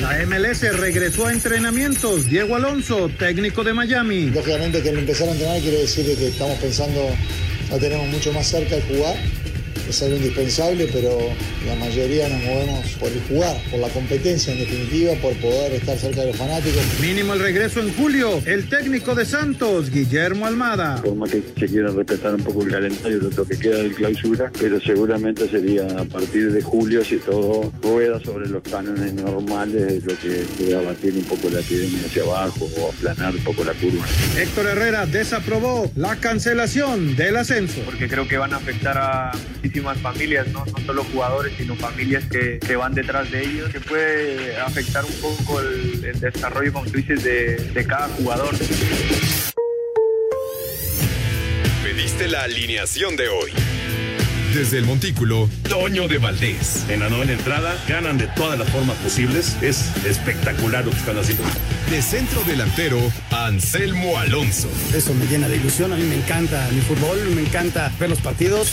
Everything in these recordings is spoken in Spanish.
La MLS regresó a entrenamientos. Diego Alonso, técnico de Miami. Lógicamente que al empezar a entrenar quiere decir que estamos pensando, la tenemos mucho más cerca de jugar es algo indispensable, pero la mayoría nos movemos por el jugar, por la competencia en definitiva, por poder estar cerca de los fanáticos. Mínimo el regreso en julio, el técnico de Santos, Guillermo Almada. Por más que se quiera respetar un poco el calendario, lo que queda de clausura, pero seguramente sería a partir de julio si todo rueda sobre los cánones normales, lo que a batir un poco la epidemia hacia abajo o aplanar un poco la curva. Héctor Herrera desaprobó la cancelación del ascenso. Porque creo que van a afectar a muchísimas familias, ¿no? no solo jugadores, sino familias que, que, van detrás de ellos, que puede afectar un poco el, el desarrollo, como tú dices, de, de cada jugador. Pediste la alineación de hoy. Desde el Montículo, Toño de Valdés. En la novena entrada, ganan de todas las formas posibles. Es espectacular lo que están haciendo. De centro delantero, Anselmo Alonso. Eso me llena de ilusión. A mí me encanta mi fútbol, me encanta ver los partidos.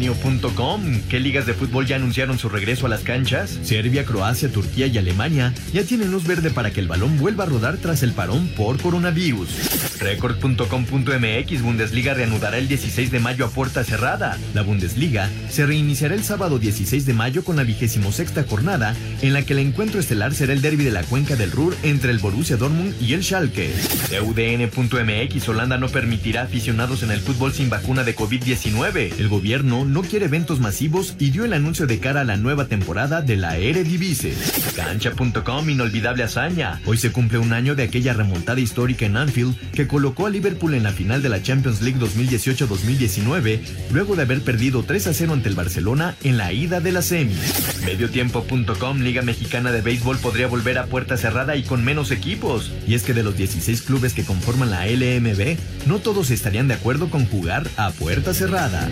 Milenio.com. ¿Qué ligas de fútbol ya anunciaron su regreso a las canchas? Serbia, Croacia, Turquía y Alemania ya tienen luz verde para que el balón vuelva a rodar tras el parón por coronavirus. Record.com.mx Bundesliga reanudará el 16 de mayo a puerta cerrada. La Bundesliga se reiniciará el sábado 16 de mayo con la vigésimo sexta jornada, en la que el encuentro estelar será el derby de la cuenca del Ruhr entre el Borussia Dortmund y el Schalke. UDN.mx Holanda no permitirá aficionados en el fútbol sin vacuna de COVID-19. El gobierno no quiere eventos masivos y dio el anuncio de cara a la nueva temporada de la Eredivisie. Cancha.com inolvidable hazaña. Hoy se cumple un año de aquella remontada histórica en Anfield que colocó a Liverpool en la final de la Champions League 2018-2019, luego de haber perdido 3 a 0 ante el Barcelona en la ida de la semi. Mediotiempo.com Liga Mexicana de Béisbol podría volver a puerta cerrada y con menos equipos. Y es que de los 16 clubes que conforman la LMB, no todos estarían de acuerdo con jugar a puerta cerrada.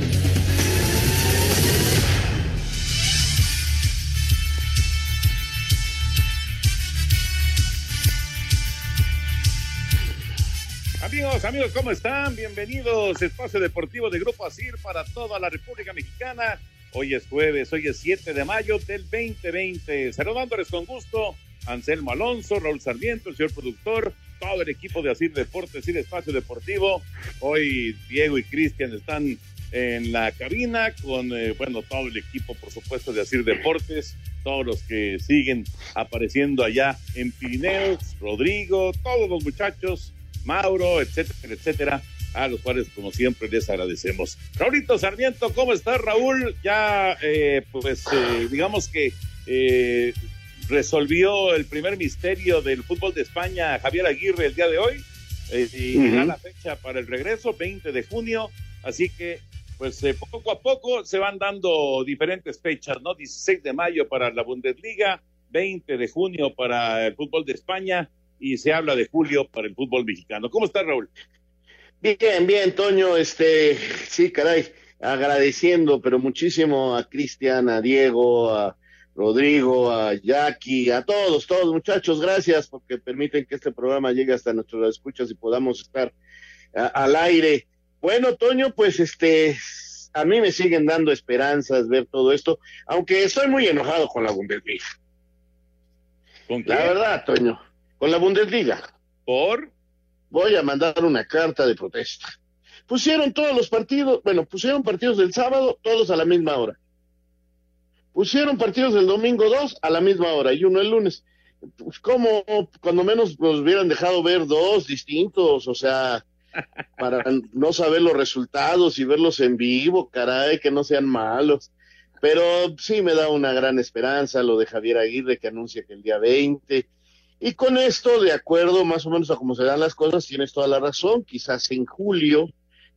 Amigos, amigos, ¿cómo están? Bienvenidos. Espacio Deportivo de Grupo Asir para toda la República Mexicana. Hoy es jueves, hoy es 7 de mayo del 2020. Saludándoles con gusto, Anselmo Alonso, Raúl Sarmiento, el señor productor, todo el equipo de Asir Deportes y Espacio Deportivo. Hoy Diego y Cristian están en la cabina con, eh, bueno, todo el equipo, por supuesto, de Asir Deportes, todos los que siguen apareciendo allá en Pirineos, Rodrigo, todos los muchachos Mauro, etcétera, etcétera, a los cuales como siempre les agradecemos. Raulito Sarmiento, ¿cómo estás Raúl? Ya, eh, pues eh, digamos que eh, resolvió el primer misterio del fútbol de España Javier Aguirre el día de hoy y uh -huh. la fecha para el regreso, 20 de junio, así que pues poco a poco se van dando diferentes fechas, ¿no? 16 de mayo para la Bundesliga, 20 de junio para el fútbol de España y se habla de julio para el fútbol mexicano. ¿Cómo está Raúl? Bien, bien, Toño, este, sí, caray, agradeciendo, pero muchísimo a Cristian, a Diego, a Rodrigo, a Jackie, a todos, todos muchachos, gracias porque permiten que este programa llegue hasta nuestros escuchas y podamos estar a, al aire. Bueno, Toño, pues este, a mí me siguen dando esperanzas ver todo esto, aunque estoy muy enojado con la Bundesliga. ¿Con la verdad, Toño con la Bundesliga. ¿Por? Voy a mandar una carta de protesta. Pusieron todos los partidos, bueno, pusieron partidos del sábado, todos a la misma hora. Pusieron partidos del domingo dos a la misma hora y uno el lunes. Pues como cuando menos nos hubieran dejado ver dos distintos, o sea, para no saber los resultados y verlos en vivo, caray, que no sean malos. Pero sí me da una gran esperanza lo de Javier Aguirre que anuncia que el día 20. Y con esto, de acuerdo más o menos a cómo se dan las cosas, tienes toda la razón. Quizás en julio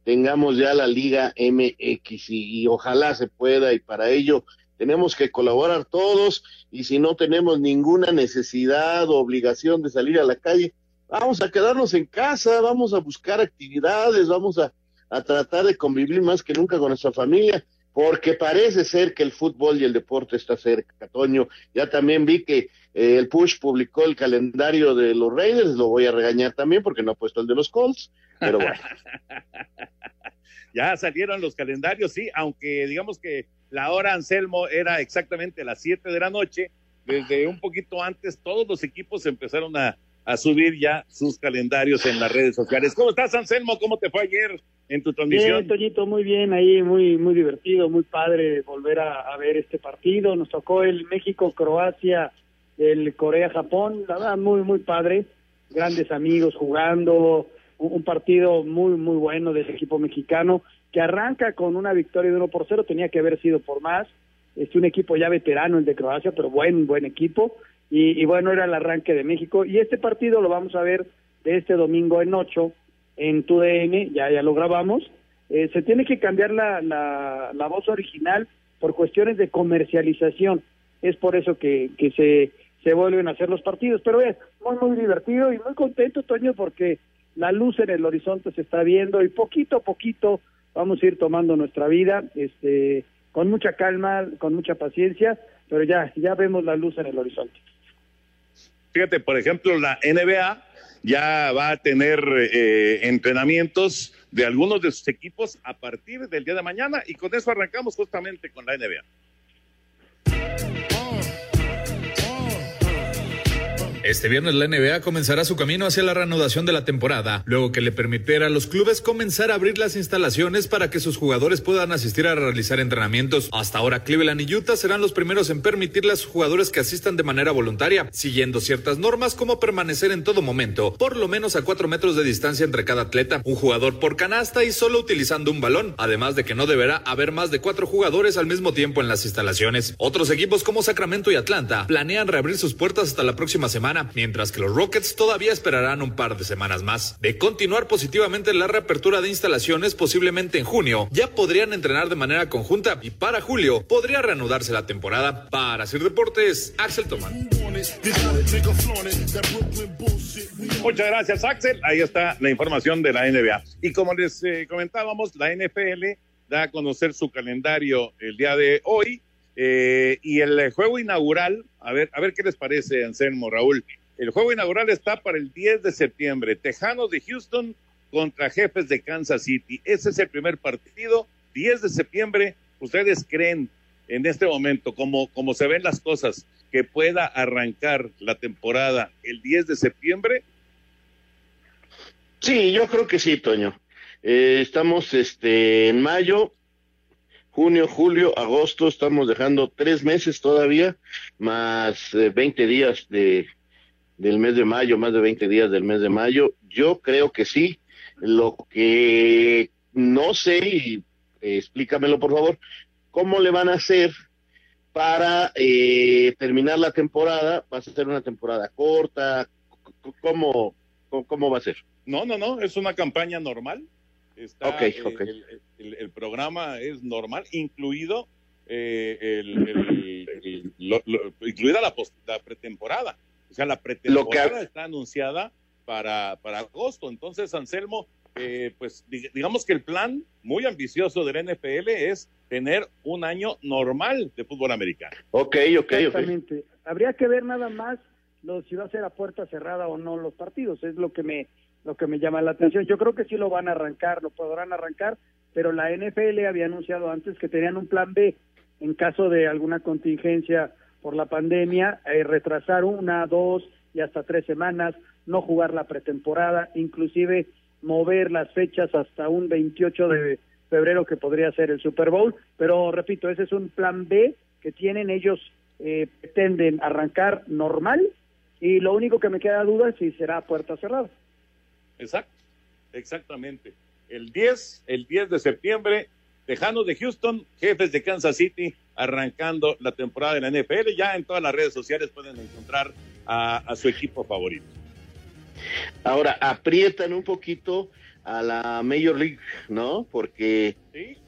tengamos ya la Liga MX y, y ojalá se pueda y para ello tenemos que colaborar todos y si no tenemos ninguna necesidad o obligación de salir a la calle, vamos a quedarnos en casa, vamos a buscar actividades, vamos a, a tratar de convivir más que nunca con nuestra familia porque parece ser que el fútbol y el deporte está cerca, Toño. Ya también vi que eh, el Push publicó el calendario de los Raiders, lo voy a regañar también porque no ha puesto el de los Colts, pero bueno. ya salieron los calendarios, sí, aunque digamos que la hora Anselmo era exactamente las 7 de la noche, desde un poquito antes todos los equipos empezaron a, a subir ya sus calendarios en las redes sociales. ¿Cómo estás, Anselmo? ¿Cómo te fue ayer en tu transmisión? Bien, Toñito, muy bien, ahí muy muy divertido, muy padre volver a, ver este partido. Nos tocó el México-Croacia, el Corea-Japón, la verdad, muy, muy padre. Grandes amigos jugando, un, partido muy, muy bueno del equipo mexicano, que arranca con una victoria de 1 por 0, tenía que haber sido por más. Es un equipo ya veterano el de Croacia, pero buen, buen equipo. Y, y, bueno, era el arranque de México. Y este partido lo vamos a ver de este domingo en 8 en TUDN, ya, ya lo grabamos. Eh, se tiene que cambiar la, la, la, voz original por cuestiones de comercialización. Es por eso que, que se, se vuelven a hacer los partidos. Pero es muy, muy divertido y muy contento, Toño, porque la luz en el horizonte se está viendo y poquito a poquito vamos a ir tomando nuestra vida, este, con mucha calma, con mucha paciencia, pero ya, ya vemos la luz en el horizonte. Fíjate, por ejemplo, la NBA ya va a tener eh, entrenamientos de algunos de sus equipos a partir del día de mañana y con eso arrancamos justamente con la NBA. Este viernes la NBA comenzará su camino hacia la reanudación de la temporada, luego que le permitiera a los clubes comenzar a abrir las instalaciones para que sus jugadores puedan asistir a realizar entrenamientos. Hasta ahora Cleveland y Utah serán los primeros en permitirle a sus jugadores que asistan de manera voluntaria, siguiendo ciertas normas como permanecer en todo momento, por lo menos a cuatro metros de distancia entre cada atleta, un jugador por canasta y solo utilizando un balón, además de que no deberá haber más de cuatro jugadores al mismo tiempo en las instalaciones. Otros equipos como Sacramento y Atlanta planean reabrir sus puertas hasta la próxima semana mientras que los Rockets todavía esperarán un par de semanas más. De continuar positivamente la reapertura de instalaciones, posiblemente en junio, ya podrían entrenar de manera conjunta y para julio podría reanudarse la temporada. Para Sir Deportes, Axel Tomán. Muchas gracias, Axel. Ahí está la información de la NBA. Y como les eh, comentábamos, la NFL da a conocer su calendario el día de hoy eh, y el juego inaugural, a ver, a ver qué les parece, Anselmo, Raúl. El juego inaugural está para el 10 de septiembre. Tejanos de Houston contra Jefes de Kansas City. Ese es el primer partido. 10 de septiembre. ¿Ustedes creen en este momento, como, como se ven las cosas, que pueda arrancar la temporada el 10 de septiembre? Sí, yo creo que sí, Toño. Eh, estamos este, en mayo, junio, julio, agosto, estamos dejando tres meses todavía, más eh, 20 días de, del mes de mayo, más de 20 días del mes de mayo. Yo creo que sí. Lo que no sé, y eh, explícamelo por favor, ¿cómo le van a hacer para eh, terminar la temporada? ¿Va a ser una temporada corta? ¿Cómo, cómo, va a ser? No, no, no, es una campaña normal. Está, okay, eh, okay. El, el, el, programa es normal, incluido eh, el, lo, lo, incluida la, post, la, pretemporada. O sea, la pretemporada que... está anunciada para, para agosto. Entonces, Anselmo, eh, pues digamos que el plan muy ambicioso del NFL es tener un año normal de fútbol americano. Ok, ok, Exactamente. Okay. Habría que ver nada más lo, si va a ser a puerta cerrada o no los partidos. Es lo que me lo que me llama la atención. Yo creo que sí lo van a arrancar, lo podrán arrancar, pero la NFL había anunciado antes que tenían un plan B en caso de alguna contingencia por la pandemia, eh, retrasar una, dos y hasta tres semanas, no jugar la pretemporada, inclusive mover las fechas hasta un 28 de febrero que podría ser el Super Bowl, pero repito, ese es un plan B que tienen ellos, eh, pretenden arrancar normal y lo único que me queda duda es si será puerta cerrada. Exacto. exactamente. El 10, el 10 de septiembre, Tejanos de Houston, jefes de Kansas City, arrancando la temporada de la NFL. Ya en todas las redes sociales pueden encontrar a, a su equipo favorito. Ahora, aprietan un poquito a la Major League, ¿no? Porque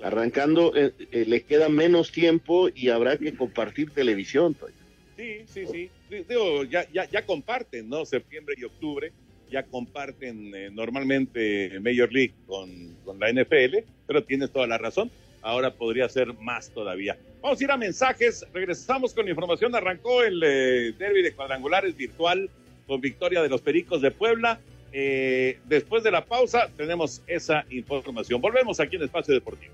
arrancando eh, eh, le queda menos tiempo y habrá que compartir televisión. Toño. Sí, sí, sí. Digo, ya, ya, ya comparten, ¿no? Septiembre y octubre ya comparten eh, normalmente Major League con, la NFL, pero tienes toda la razón. Ahora podría ser más todavía. Vamos a ir a mensajes. Regresamos con información. Arrancó el eh, derby de cuadrangulares virtual con victoria de los Pericos de Puebla. Eh, después de la pausa tenemos esa información. Volvemos aquí en Espacio Deportivo.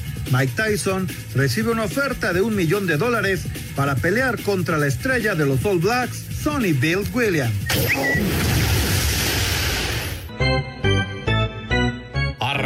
Mike Tyson recibe una oferta de un millón de dólares para pelear contra la estrella de los All Blacks, Sonny Bill Williams.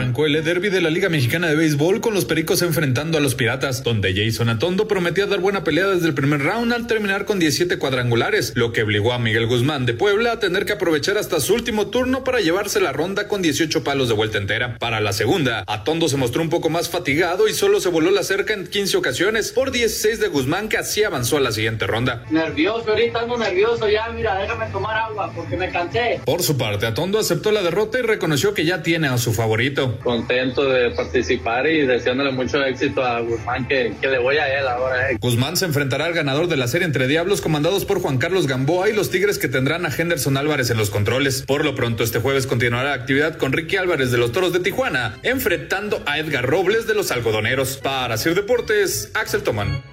Arrancó el derby de la Liga Mexicana de Béisbol con los Pericos enfrentando a los Piratas, donde Jason Atondo prometía dar buena pelea desde el primer round al terminar con 17 cuadrangulares, lo que obligó a Miguel Guzmán de Puebla a tener que aprovechar hasta su último turno para llevarse la ronda con 18 palos de vuelta entera. Para la segunda, Atondo se mostró un poco más fatigado y solo se voló la cerca en 15 ocasiones por 16 de Guzmán que así avanzó a la siguiente ronda. Nervioso, ahorita ando nervioso ya, mira, déjame tomar agua porque me cansé. Por su parte, Atondo aceptó la derrota y reconoció que ya tiene a su favorito. Contento de participar y deseándole mucho éxito a Guzmán, que, que le voy a él ahora. Eh. Guzmán se enfrentará al ganador de la serie entre Diablos, comandados por Juan Carlos Gamboa y los Tigres que tendrán a Henderson Álvarez en los controles. Por lo pronto, este jueves continuará la actividad con Ricky Álvarez de los Toros de Tijuana, enfrentando a Edgar Robles de los Algodoneros. Para Sir Deportes, Axel Tomán.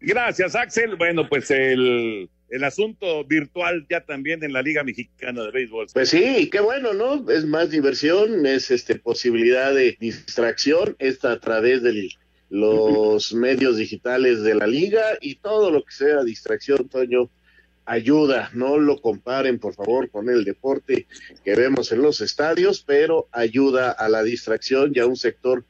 Gracias, Axel. Bueno, pues el el asunto virtual ya también en la Liga Mexicana de Béisbol. Pues sí, qué bueno, ¿no? Es más diversión, es este posibilidad de distracción, esta a través de los medios digitales de la liga y todo lo que sea distracción, Toño, ayuda, no lo comparen por favor con el deporte que vemos en los estadios, pero ayuda a la distracción y a un sector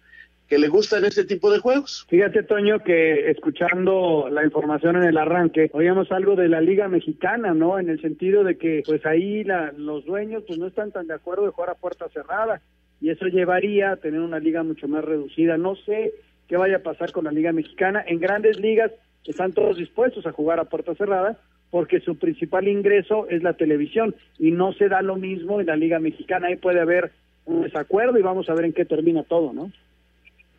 que le gustan este tipo de juegos. Fíjate, Toño, que escuchando la información en el arranque, oíamos algo de la Liga Mexicana, ¿no? En el sentido de que, pues ahí la, los dueños, pues no están tan de acuerdo de jugar a puerta cerrada y eso llevaría a tener una liga mucho más reducida. No sé qué vaya a pasar con la Liga Mexicana. En grandes ligas están todos dispuestos a jugar a puerta cerrada porque su principal ingreso es la televisión y no se da lo mismo en la Liga Mexicana. Ahí puede haber un desacuerdo y vamos a ver en qué termina todo, ¿no?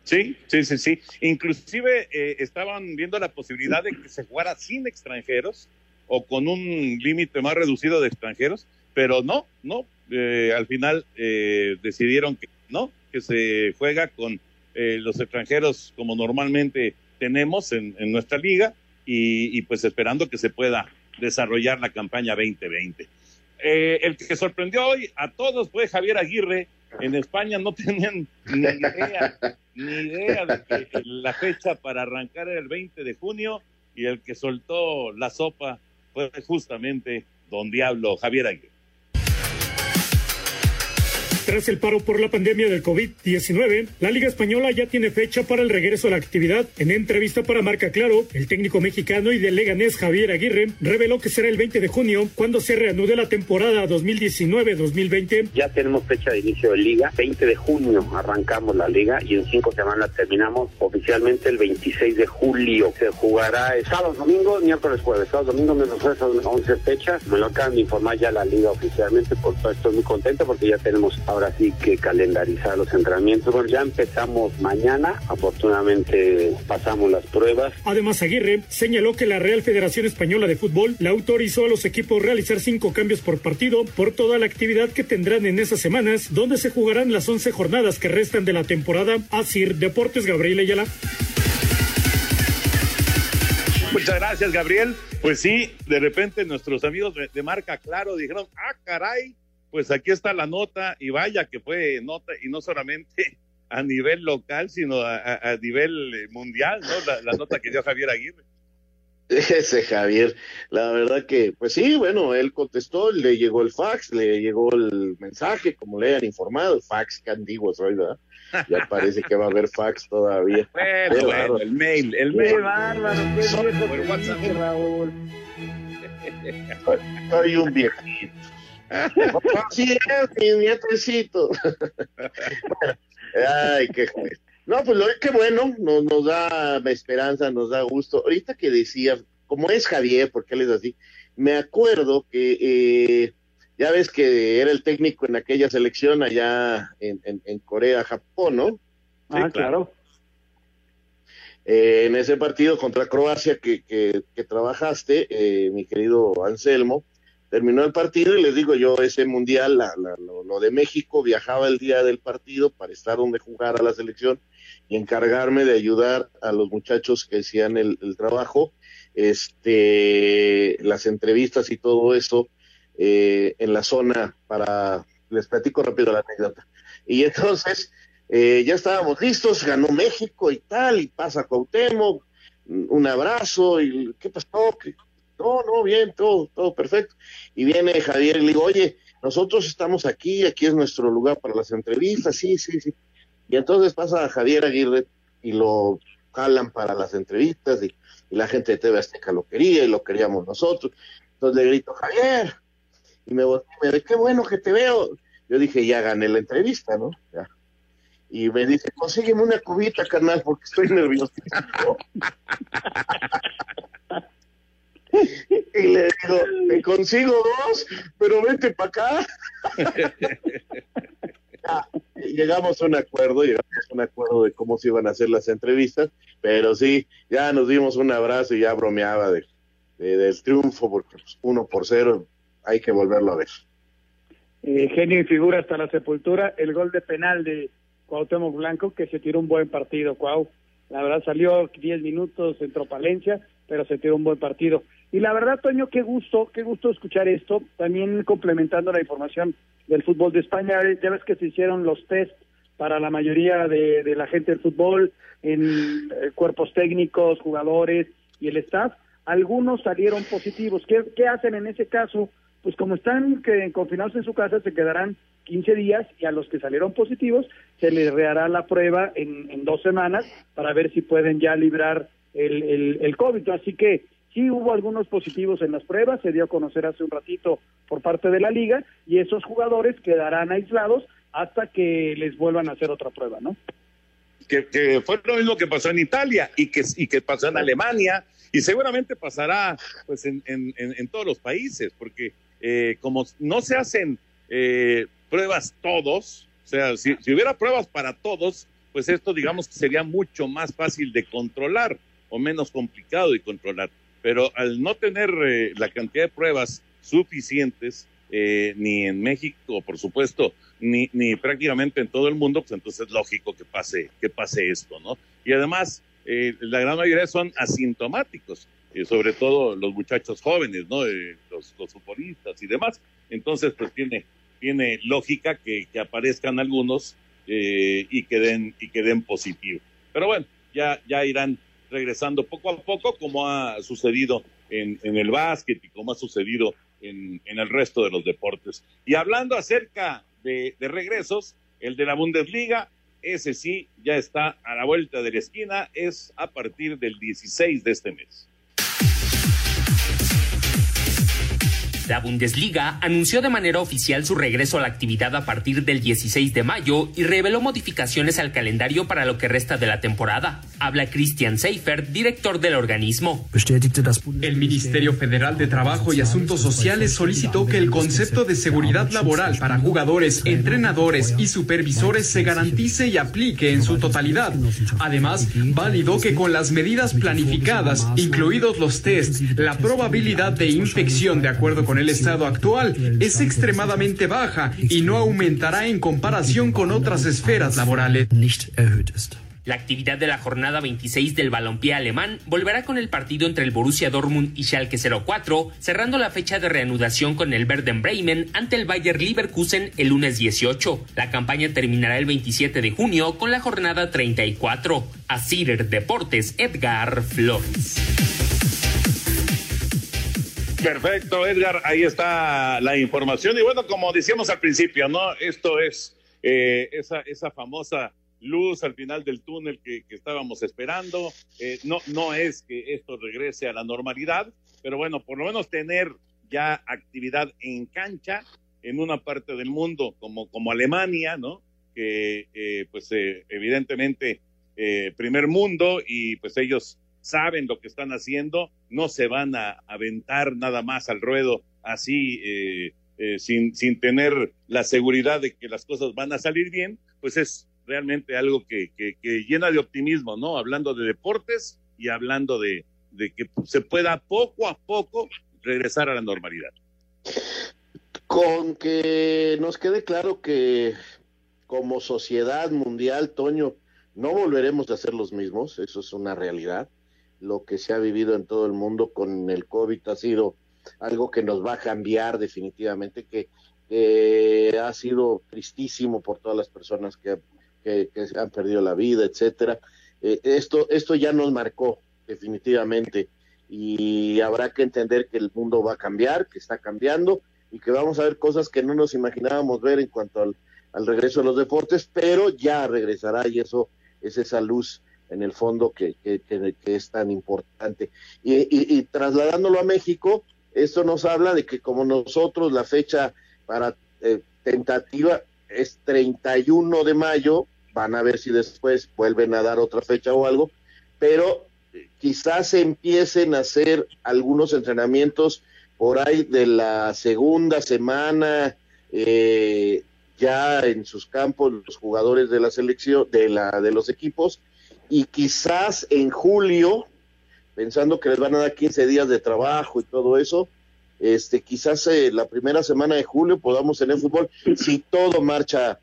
Sí, sí, sí, sí. Inclusive eh, estaban viendo la posibilidad de que se jugara sin extranjeros o con un límite más reducido de extranjeros, pero no, no. Eh, al final eh, decidieron que no, que se juega con los extranjeros como normalmente tenemos en, en nuestra liga y, y, pues esperando que se pueda desarrollar la campaña 2020. el que sorprendió hoy a todos fue Javier Aguirre, en España no tenían ni idea, ni idea de que la fecha para arrancar era el 20 de junio y el que soltó la sopa fue justamente Don Diablo Javier Aguirre. Tras el paro por la pandemia del COVID-19, la Liga Española ya tiene fecha para el regreso a la actividad. En entrevista para Marca Claro, el técnico mexicano y de Leganés Javier Aguirre reveló que será el 20 de junio cuando se reanude la temporada 2019-2020. Ya tenemos fecha de inicio de liga. 20 de junio arrancamos la liga y en cinco semanas terminamos oficialmente el 26 de julio. Se jugará el sábado, domingo, miércoles, jueves. Sábado, domingo, menos 11 fechas. Me lo acaban de informar ya la liga oficialmente. Por todo estoy muy contento porque ya tenemos ahora sí que calendarizar los entrenamientos. Bueno, ya empezamos mañana, afortunadamente pasamos las pruebas. Además, Aguirre señaló que la Real Federación Española de Fútbol le autorizó a los equipos realizar cinco cambios por partido por toda la actividad que tendrán en esas semanas, donde se jugarán las 11 jornadas que restan de la temporada. Asir Deportes Gabriel Ayala. Muchas gracias, Gabriel. Pues sí, de repente nuestros amigos de, marca Claro dijeron, ah, caray, pues aquí está la nota y vaya que fue nota y no solamente a nivel local, sino a, nivel mundial, ¿no? La, nota que dio Javier Aguirre. Ese Javier, la verdad que, pues sí, bueno, él contestó, le llegó el fax, le llegó el mensaje, como le han informado, fax, que antiguo soy, ¿verdad? Ya parece que va a haber fax todavía. Bueno, bueno el mail, el mail. Qué bárbaro, qué viejo. Raúl. Soy un viejito. Sí, es mi nietecito. Ay, qué No, pues lo, qué bueno, nos, nos da esperanza, nos da gusto. Ahorita que decía, como es Javier, porque él es así, me acuerdo que eh, ya ves que era el técnico en aquella selección allá en, en, Corea, Japón, ¿no? Ah, claro. Eh, en ese partido contra Croacia que, que, trabajaste, eh, mi querido Anselmo, terminó el partido y les digo yo, ese mundial, lo, de México, viajaba el día del partido para estar donde jugara la selección y encargarme de ayudar a los muchachos que hacían el, el trabajo, este, las entrevistas y todo eso eh, en la zona para, les platico rápido la anécdota. Y entonces eh, ya estábamos listos, ganó México y tal, y pasa Cuauhtémoc, un abrazo, y ¿qué pasó? No, no, bien, todo, todo perfecto. Y viene Javier y le digo, oye, nosotros estamos aquí, aquí es nuestro lugar para las entrevistas, sí, sí, sí. Y entonces pasa Javier Aguirre y lo jalan para las entrevistas y, la gente de TV Azteca lo quería y lo queríamos nosotros. Entonces le grito, Javier, y me volteé, me ve, qué bueno que te veo. Yo dije, ya gané la entrevista, ¿no? Ya. Y me dice, consígueme una cubita, carnal, porque estoy nervioso. y le digo, te consigo dos, pero vente para acá. llegamos a un acuerdo, llegamos a un acuerdo de cómo se iban a hacer las entrevistas, pero sí, ya nos dimos un abrazo y ya bromeaba de, del triunfo, porque pues, uno por cero hay que volverlo a ver. Eh, genio y figura hasta la sepultura, el gol de penal de Cuauhtémoc Blanco, que se tiró un buen partido, Cuau. La verdad salió 10 minutos, entró Palencia, pero se tiró un buen partido. Y la verdad, Toño, qué gusto, qué gusto escuchar esto, también complementando la información del fútbol de España. Ya ves que se hicieron los test para la mayoría de, la gente del fútbol, en eh, cuerpos técnicos, jugadores y el staff. Algunos salieron positivos. ¿Qué, qué hacen en ese caso? pues como están confinados en su casa, se quedarán 15 días y a los que salieron positivos se les rehará la prueba en, dos semanas para ver si pueden ya librar el, el, el COVID. Así que sí hubo algunos positivos en las pruebas, se dio a conocer hace un ratito por parte de la liga y esos jugadores quedarán aislados hasta que les vuelvan a hacer otra prueba, ¿no? Que, fue lo mismo que pasó en Italia y que, y que pasó en Alemania y seguramente pasará pues en, en, en todos los países, porque eh, como no se hacen eh, pruebas todos, o sea, si, hubiera pruebas para todos, pues esto digamos que sería mucho más fácil de controlar o menos complicado de controlar. Pero al no tener eh, la cantidad de pruebas suficientes, ni en México, por supuesto, ni, ni prácticamente en todo el mundo, pues entonces es lógico que pase, que pase esto, ¿no? Y además, la gran mayoría son asintomáticos y sobre todo los muchachos jóvenes, ¿no? los, los, futbolistas y demás. Entonces, pues tiene, tiene lógica que, que aparezcan algunos eh, y, que den, y que den positivo. Pero bueno, ya, ya irán regresando poco a poco, como ha sucedido en, en el básquet y como ha sucedido en, en el resto de los deportes. Y hablando acerca de, de regresos, el de la Bundesliga, ese sí ya está a la vuelta de la esquina, es a partir del 16 de este mes. La Bundesliga anunció de manera oficial su regreso a la actividad a partir del 16 de mayo y reveló modificaciones al calendario para lo que resta de la temporada. Habla Christian Seifert, director del organismo. El Ministerio Federal de Trabajo y Asuntos Sociales solicitó que el concepto de seguridad laboral para jugadores, entrenadores y supervisores se garantice y aplique en su totalidad. Además, validó que con las medidas planificadas, incluidos los test, la probabilidad de infección de acuerdo con el estado actual es extremadamente baja y no aumentará en comparación con otras esferas laborales. La actividad de la jornada 26 del balompié alemán volverá con el partido entre el Borussia Dortmund y Schalke 04, cerrando la fecha de reanudación con el Werder Bremen ante el Bayer Leverkusen el lunes 18. La campaña terminará el 27 de junio con la jornada 34. A Cider Deportes, Edgar Flores. Perfecto, Edgar, ahí está la información. Y bueno, como decíamos al principio, ¿no? Esto es eh, esa, esa famosa luz al final del túnel que, estábamos esperando. Eh, no, no es que esto regrese a la normalidad, pero bueno, por lo menos tener ya actividad en cancha en una parte del mundo como, como Alemania, ¿no? Que eh, pues evidentemente primer mundo y pues ellos saben lo que están haciendo, no se van a aventar nada más al ruedo así, eh, eh, sin, sin tener la seguridad de que las cosas van a salir bien, pues es realmente algo que, que, llena de optimismo, ¿no? Hablando de deportes y hablando de, de que se pueda poco a poco regresar a la normalidad. Con que nos quede claro que como sociedad mundial, Toño, no volveremos a ser los mismos, eso es una realidad lo que se ha vivido en todo el mundo con el COVID ha sido algo que nos va a cambiar definitivamente, que ha sido tristísimo por todas las personas que, que, han perdido la vida, etcétera. Eh, esto, esto ya nos marcó definitivamente y habrá que entender que el mundo va a cambiar, que está cambiando y que vamos a ver cosas que no nos imaginábamos ver en cuanto al, al regreso de los deportes, pero ya regresará y eso es esa luz en el fondo que, que, es tan importante. Y, trasladándolo a México, esto nos habla de que como nosotros la fecha para eh, tentativa es 31 de mayo, van a ver si después vuelven a dar otra fecha o algo, pero quizás se empiecen a hacer algunos entrenamientos por ahí de la segunda semana, eh, ya en sus campos los jugadores de la selección, de la de los equipos, y quizás en julio, pensando que les van a dar 15 días de trabajo y todo eso, este, quizás eh, la primera semana de julio podamos tener fútbol, si todo marcha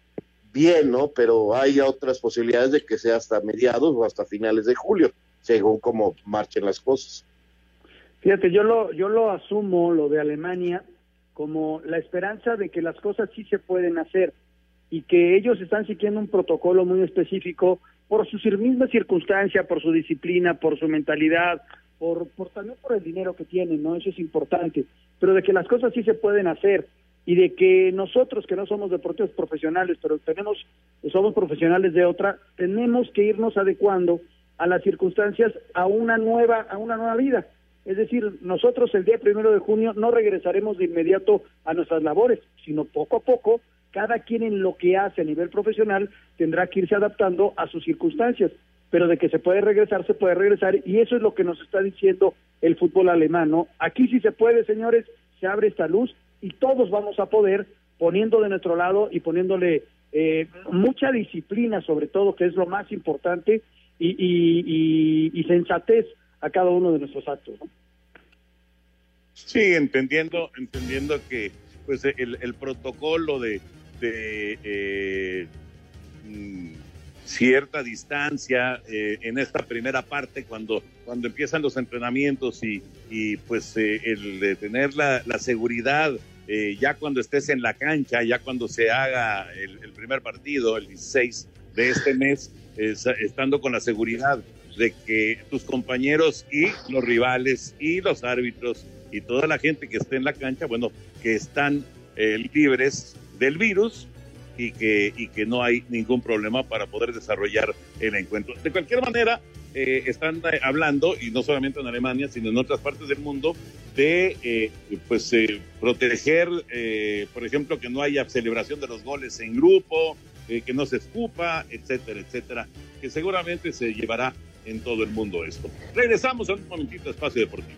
bien, ¿no? Pero hay otras posibilidades de que sea hasta mediados o hasta finales de julio, según cómo marchen las cosas. Fíjate, yo lo, yo lo asumo, lo de Alemania, como la esperanza de que las cosas sí se pueden hacer y que ellos están siguiendo un protocolo muy específico por su misma circunstancia, por su disciplina, por su mentalidad, por, por también por el dinero que tienen, ¿no? Eso es importante, pero de que las cosas sí se pueden hacer y de que nosotros que no somos deportistas profesionales, pero tenemos somos profesionales de otra, tenemos que irnos adecuando a las circunstancias a una nueva a una nueva vida. Es decir, nosotros el día primero de junio no regresaremos de inmediato a nuestras labores, sino poco a poco cada quien en lo que hace a nivel profesional tendrá que irse adaptando a sus circunstancias, pero de que se puede regresar, se puede regresar, y eso es lo que nos está diciendo el fútbol alemán, ¿no? Aquí sí se puede, señores, se abre esta luz y todos vamos a poder, poniendo de nuestro lado y poniéndole eh, mucha disciplina, sobre todo, que es lo más importante, y, y, y, sensatez a cada uno de nuestros actos. Sí, entendiendo, entendiendo que pues el, el protocolo de, de eh, mm, cierta distancia eh, en esta primera parte cuando, cuando empiezan los entrenamientos y, y pues eh, el de tener la, seguridad ya cuando estés en la cancha, ya cuando se haga el, primer partido, el 16 de este mes, estando con la seguridad de que tus compañeros y los rivales y los árbitros y toda la gente que esté en la cancha, bueno, que están libres del virus y que, y que no hay ningún problema para poder desarrollar el encuentro. De cualquier manera, eh, están eh, hablando, y no solamente en Alemania, sino en otras partes del mundo, de eh, pues proteger, por ejemplo, que no haya celebración de los goles en grupo, que no se escupa, etcétera, etcétera, que seguramente se llevará en todo el mundo esto. Regresamos a un momentito a Espacio Deportivo.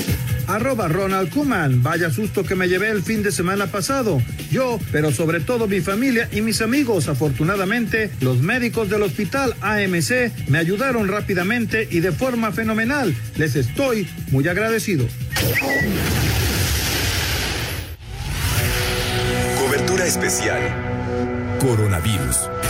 arroba Ronald Kuman. Vaya susto que me llevé el fin de semana pasado. Yo, pero sobre todo mi familia y mis amigos. Afortunadamente, los médicos del hospital AMC me ayudaron rápidamente y de forma fenomenal. Les estoy muy agradecido. Cobertura especial. Coronavirus.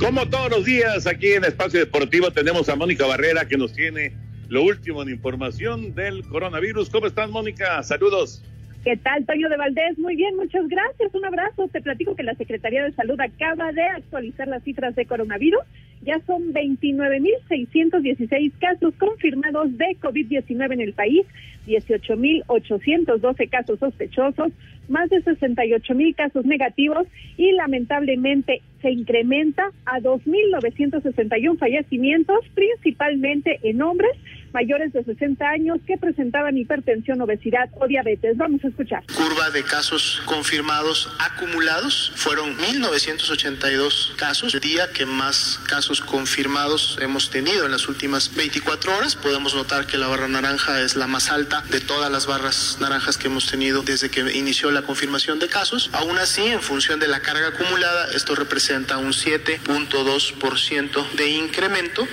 Como todos los días aquí en Espacio Deportivo tenemos a Mónica Barrera que nos tiene lo último en información del coronavirus. ¿Cómo estás, Mónica? Saludos. ¿Qué tal, Toño de Valdés? Muy bien, muchas gracias. Un abrazo. Te platico que la Secretaría de Salud acaba de actualizar las cifras de coronavirus. Ya son 29.616 casos confirmados de COVID-19 en el país, 18.812 casos sospechosos, más de 68.000 casos negativos y lamentablemente se incrementa a 2.961 fallecimientos, principalmente en hombres mayores de 60 años que presentaban hipertensión, obesidad o diabetes. Vamos a escuchar. Curva de casos confirmados acumulados fueron 1.982 casos. El día que más casos confirmados hemos tenido en las últimas 24 horas. Podemos notar que la barra naranja es la más alta de todas las barras naranjas que hemos tenido desde que inició la confirmación de casos. Aún así, en función de la carga acumulada, esto representa un 7.2% de incremento.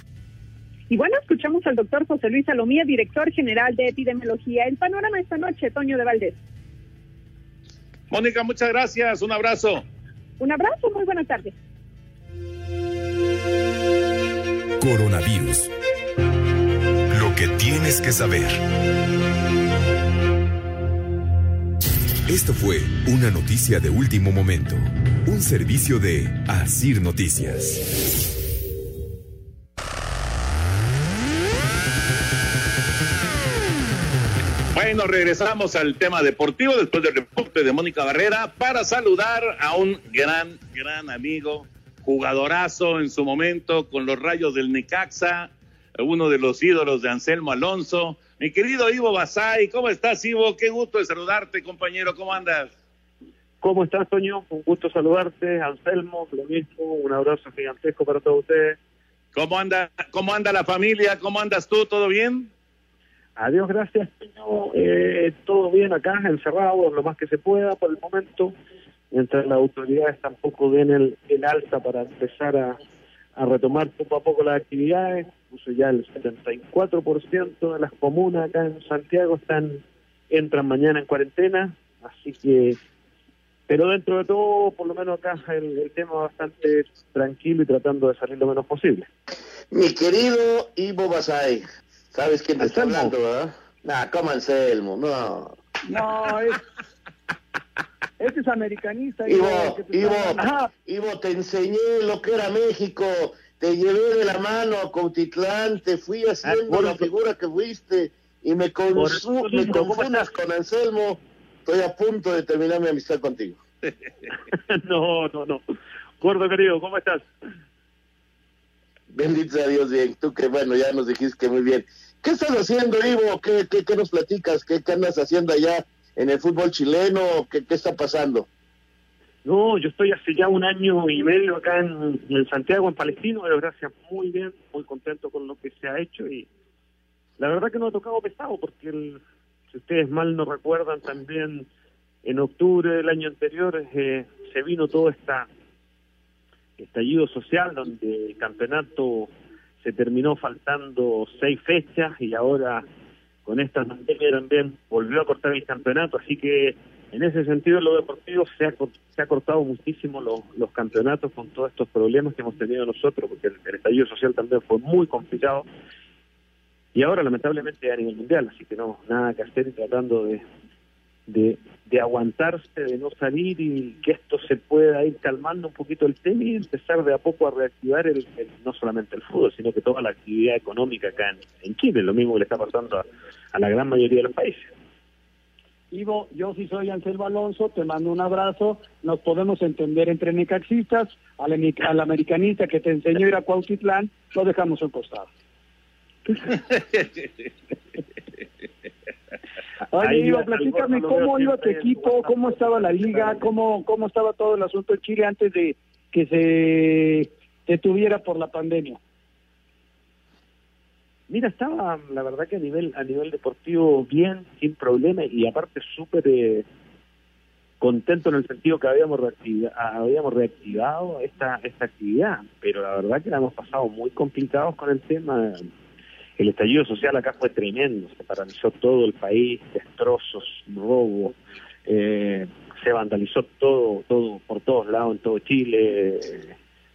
Y bueno, escuchamos al doctor José Luis Salomía, director general de epidemiología. El panorama esta noche, Toño de Valdés. Mónica, muchas gracias. Un abrazo. Un abrazo, muy buena tarde. Coronavirus. Lo que tienes que saber. Esto fue una noticia de último momento. Un servicio de Asir Noticias. Bueno, regresamos al tema deportivo después del reporte de Mónica Barrera para saludar a un gran, gran amigo, jugadorazo en su momento con los rayos del Necaxa, uno de los ídolos de Anselmo Alonso. Mi querido Ivo Basay, ¿cómo estás, Ivo? Qué gusto de saludarte, compañero. ¿Cómo andas? ¿Cómo estás, Toño? Un gusto saludarte. Anselmo, lo mismo. Un abrazo gigantesco para todos ustedes. ¿Cómo anda, cómo anda la familia? ¿Cómo andas tú? ¿Todo bien? Adiós, gracias. Eh, todo bien acá, encerrado lo más que se pueda por el momento, mientras las autoridades tampoco den el, el alta para empezar a, a retomar poco a poco las actividades. Incluso ya el 74% de las comunas acá en Santiago están entran mañana en cuarentena, así que pero dentro de todo, por lo menos acá el, el tema bastante tranquilo y tratando de salir lo menos posible. Mi querido Ivo Basay, ¿Sabes quién te está hablando, verdad? Nah, como Anselmo, no. No, es... Este es americanista. Ivo, Ivo, Ivo, te enseñé lo que era México, te llevé de la mano a Cautitlán, te fui haciendo la figura que fuiste y me, me confundas con Anselmo. Estoy a punto de terminar mi amistad contigo. no, no, no. Gordo querido, ¿cómo estás? Bendito sea Dios, bien. Tú que, bueno, ya nos dijiste que muy bien. ¿Qué estás haciendo, Ivo? ¿Qué, qué, nos platicas? ¿Qué, ¿Qué, andas haciendo allá en el fútbol chileno? ¿Qué, qué está pasando? No, yo estoy hace ya un año y medio acá en, Santiago, en Palestino, pero gracias, muy bien, muy contento con lo que se ha hecho y la verdad que no ha tocado pesado porque el, si ustedes mal no recuerdan también en octubre del año anterior eh, se vino todo esta estallido social donde el campeonato se terminó faltando seis fechas y ahora con esta pandemia también volvió a cortar el campeonato, así que en ese sentido en lo deportivo se ha, se ha cortado muchísimo los, campeonatos con todos estos problemas que hemos tenido nosotros, porque el, estallido social también fue muy complicado. y ahora lamentablemente a nivel mundial, así que no, nada que hacer y tratando de, de, aguantarse, de no salir y que esto se pueda ir calmando un poquito el tema y empezar de a poco a reactivar el, no solamente el fútbol, sino que toda la actividad económica acá en, Chile, lo mismo que le está pasando a la gran mayoría de los países. Ivo, yo sí soy Anselmo Alonso, te mando un abrazo, nos podemos entender entre necaxistas, al, al americanista que te enseñó a ir a Cuautitlán, lo dejamos en costado. Oye, Ivo, platícame cómo iba tu equipo, cómo estaba la liga, cómo, cómo estaba todo el asunto en Chile antes de que se detuviera por la pandemia. Mira, estaba la verdad que a nivel a nivel deportivo bien, sin problema y aparte súper eh, contento en el sentido que habíamos reactiva, habíamos reactivado esta esta actividad, pero la verdad que la hemos pasado muy complicados con el tema. El estallido social acá fue tremendo, se paralizó todo el país, destrozos, robos, eh, se vandalizó todo, todo por todos lados en todo Chile.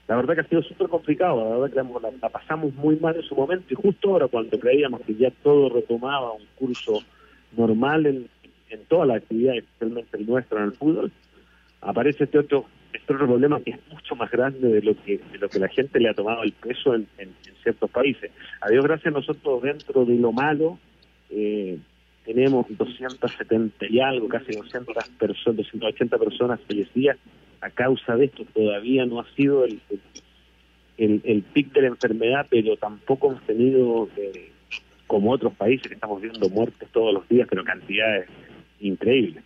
La verdad que ha sido súper complicado, la verdad que la, la, pasamos muy mal en su momento y justo ahora cuando creíamos que ya todo retomaba un curso normal en, en toda la actividad, especialmente el nuestro en el fútbol, aparece este otro, este otro problema que es mucho más grande de lo que de lo que la gente le ha tomado el peso en, en, en ciertos países. A Dios gracias nosotros dentro de lo malo eh, tenemos 270 y algo, casi 200 personas, 280 personas fallecidas a causa de esto. Todavía no ha sido el, el, el pic de la enfermedad, pero tampoco hemos tenido, eh, como otros países, que estamos viendo muertes todos los días, pero cantidades increíbles.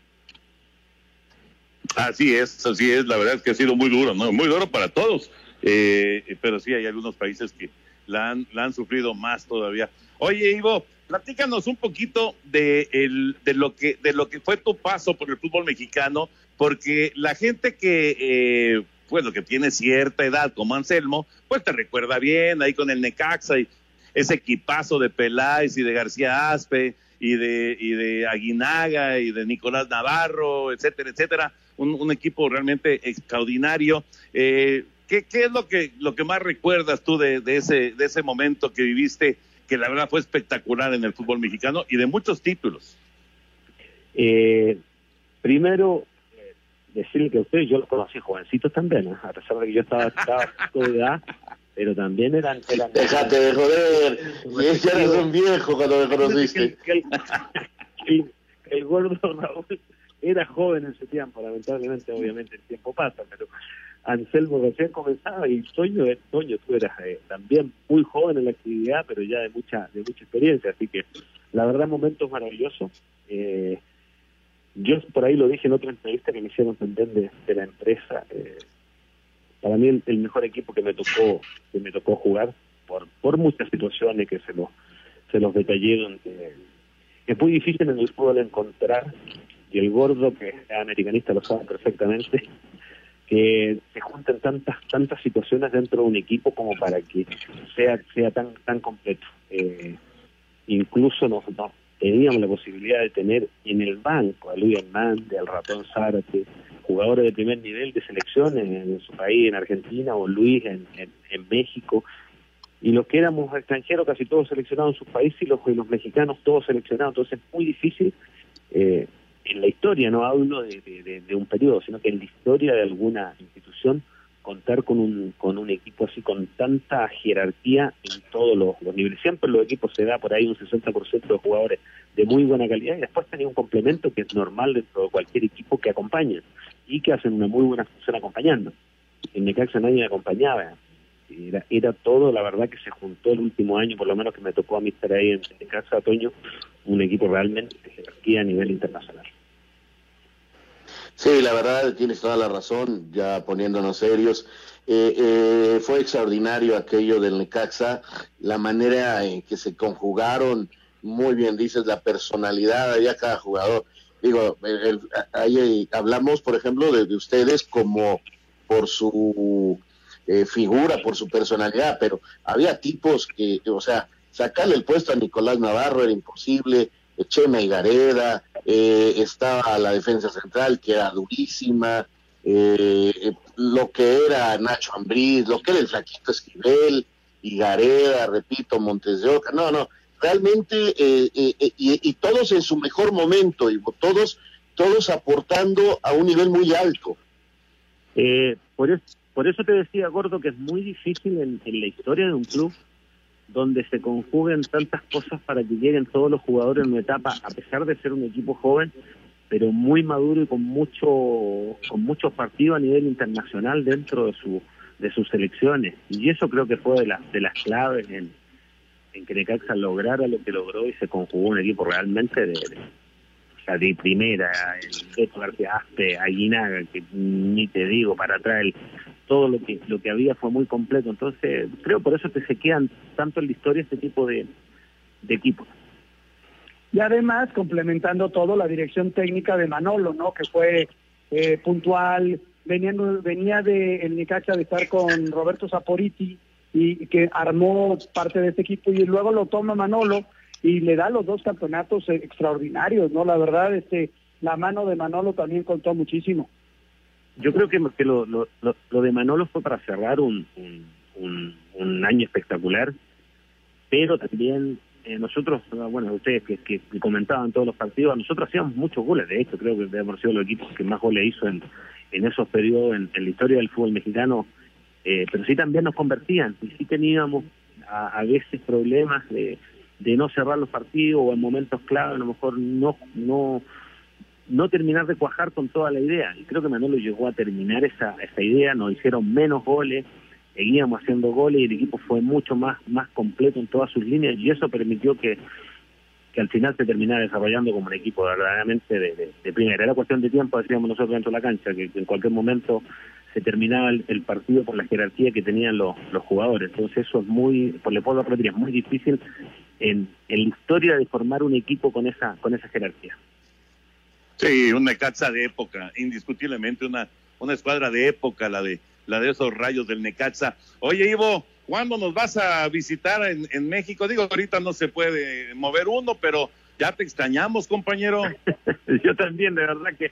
Así es, así es, la verdad es que ha sido muy duro, ¿no? Muy duro para todos, eh, pero sí hay algunos países que la han, la han sufrido más todavía. Oye, Ivo, platícanos un poquito de, el, de, lo que, de lo que fue tu paso por el fútbol mexicano, porque la gente que, eh, bueno, que tiene cierta edad como Anselmo, pues te recuerda bien ahí con el Necaxa y ese equipazo de Peláez y de García Aspe y de, y de Aguinaga y de Nicolás Navarro, etcétera, etcétera. Un, un equipo realmente extraordinario. Eh, ¿qué, ¿Qué es lo que, lo que más recuerdas tú de, de, ese, de ese momento que viviste, que la verdad fue espectacular en el fútbol mexicano y de muchos títulos? Eh, primero, eh, decirle que a ustedes yo los conocí jovencitos también, ¿eh? a pesar de que yo estaba, estaba de edad, pero también eran... eran Déjate de joder, ya eres un viejo cuando me conociste. El, el, gordo Raúl era joven en ese tiempo, lamentablemente, obviamente el tiempo pasa, pero Anselmo recién comenzaba y Toño, Toño tú eras eh, también muy joven en la actividad, pero ya de mucha de mucha experiencia, así que la verdad momentos maravillosos. Eh, yo por ahí lo dije en otra entrevista que me hicieron entender de, la empresa. Eh, para mí el, el, mejor equipo que me tocó que me tocó jugar por por muchas situaciones que se los se los detallé donde es muy difícil en el fútbol encontrar y el gordo que es americanista lo sabe perfectamente que se junten tantas tantas situaciones dentro de un equipo como para que sea sea tan tan completo. Eh, incluso nos, teníamos la posibilidad de tener en el banco a Luis Hernández, al ratón Zárate jugadores de primer nivel de selección en, su país, en Argentina, o Luis en, en, en, México, y los que éramos extranjeros, casi todos seleccionados en sus países, y los, y los mexicanos todos seleccionados, entonces es muy difícil eh, en la historia, no hablo de, un periodo, sino que en la historia de alguna institución, contar con un, con un equipo así con tanta jerarquía en todos los, niveles. Siempre los equipos se da por ahí un 60% de jugadores de muy buena calidad y después tenía un complemento que es normal dentro de cualquier equipo que acompaña y que hacen una muy buena función acompañando. En Necaxa nadie me acompañaba, era, era todo, la verdad que se juntó el último año, por lo menos que me tocó a mí estar ahí en Necaxa, Toño, un equipo realmente de jerarquía a nivel internacional. Sí, la verdad, tienes toda la razón, ya poniéndonos serios. Eh, eh, fue extraordinario aquello del Necaxa, la manera en que se conjugaron, muy bien dices, la personalidad, había cada jugador. Digo, ahí hablamos, por ejemplo, de, de, ustedes como por su eh, figura, por su personalidad, pero había tipos que, o sea, sacarle el puesto a Nicolás Navarro era imposible, Chema y Gareda, eh, estaba la defensa central que era durísima, eh, lo que era Nacho Ambriz, lo que era el flaquito Esquivel y Gareda, repito, Montes de Oca, no, no, realmente eh, eh, eh, y, todos en su mejor momento, y todos, todos aportando a un nivel muy alto. por, eso, por eso te decía, Gordo, que es muy difícil en la historia de un club donde se conjuguen tantas cosas para que lleguen todos los jugadores en una etapa, a pesar de ser un equipo joven, pero muy maduro y con mucho con muchos partidos a nivel internacional dentro de su de sus selecciones. Y eso creo que fue de las de las claves en, en que Necaxa lograra lo que logró y se conjugó un equipo realmente de, de, de primera el Beto García Aspe, Aguinaga que ni te digo para atrás el, todo lo que lo que había fue muy completo entonces creo por eso que se quedan tanto en la historia este tipo de, equipos y además complementando todo la dirección técnica de Manolo, ¿no? Que fue eh, puntual, venía, venía de el Necaxa de estar con Roberto Saporiti y que armó parte de este equipo y luego lo toma Manolo y le da los dos campeonatos extraordinarios, ¿no? La verdad, este, la mano de Manolo también contó muchísimo. Yo creo que, que lo, lo, lo, de Manolo fue para cerrar un, un, año espectacular, pero también eh, nosotros, bueno, ustedes que, que, comentaban todos los partidos, nosotros hacíamos muchos goles, de hecho creo que hemos sido los equipos que más goles hizo en, en esos periodos en, la historia del fútbol mexicano, eh, pero sí también nos convertían, y sí teníamos a, a veces problemas de, de no cerrar los partidos o en momentos clave a lo mejor no, no, no terminar de cuajar con toda la idea, y creo que Manolo llegó a terminar esa, esa idea, nos hicieron menos goles, seguíamos haciendo goles y el equipo fue mucho más, más completo en todas sus líneas y eso permitió que, que al final se terminara desarrollando como un equipo verdaderamente de, de, primera. Era cuestión de tiempo, decíamos nosotros dentro de la cancha, que, en cualquier momento se terminaba el, partido por la jerarquía que tenían los, los jugadores. Entonces eso es muy, por puedo repetir, es muy difícil en, en la historia de formar un equipo con esa, con esa jerarquía. Sí, una caza de época, indiscutiblemente una, una escuadra de época, la de la de esos rayos del Necaxa. Oye, Ivo, ¿cuándo nos vas a visitar en, en México? Digo, ahorita no se puede mover uno, pero ya te extrañamos, compañero. Yo también, de verdad que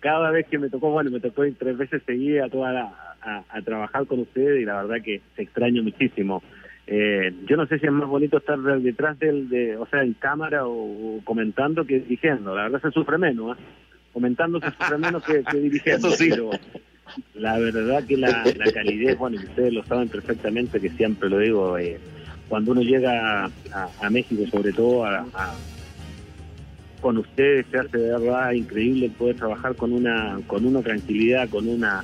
cada vez que me tocó, bueno, me tocó tres veces seguidas a, toda a, trabajar con ustedes y la verdad que se extraño muchísimo. Eh, yo no sé si es más bonito estar detrás del, de, o sea, en cámara o, comentando que dirigiendo. La verdad se sufre menos, ¿eh? Comentando se sufre menos que, dirigiendo. Eso sí. Pero, la verdad que la, la calidez, bueno, ustedes lo saben perfectamente, que siempre lo digo, eh, cuando uno llega a, a, México, sobre todo a, con ustedes, se hace de verdad increíble poder trabajar con una, con una tranquilidad, con una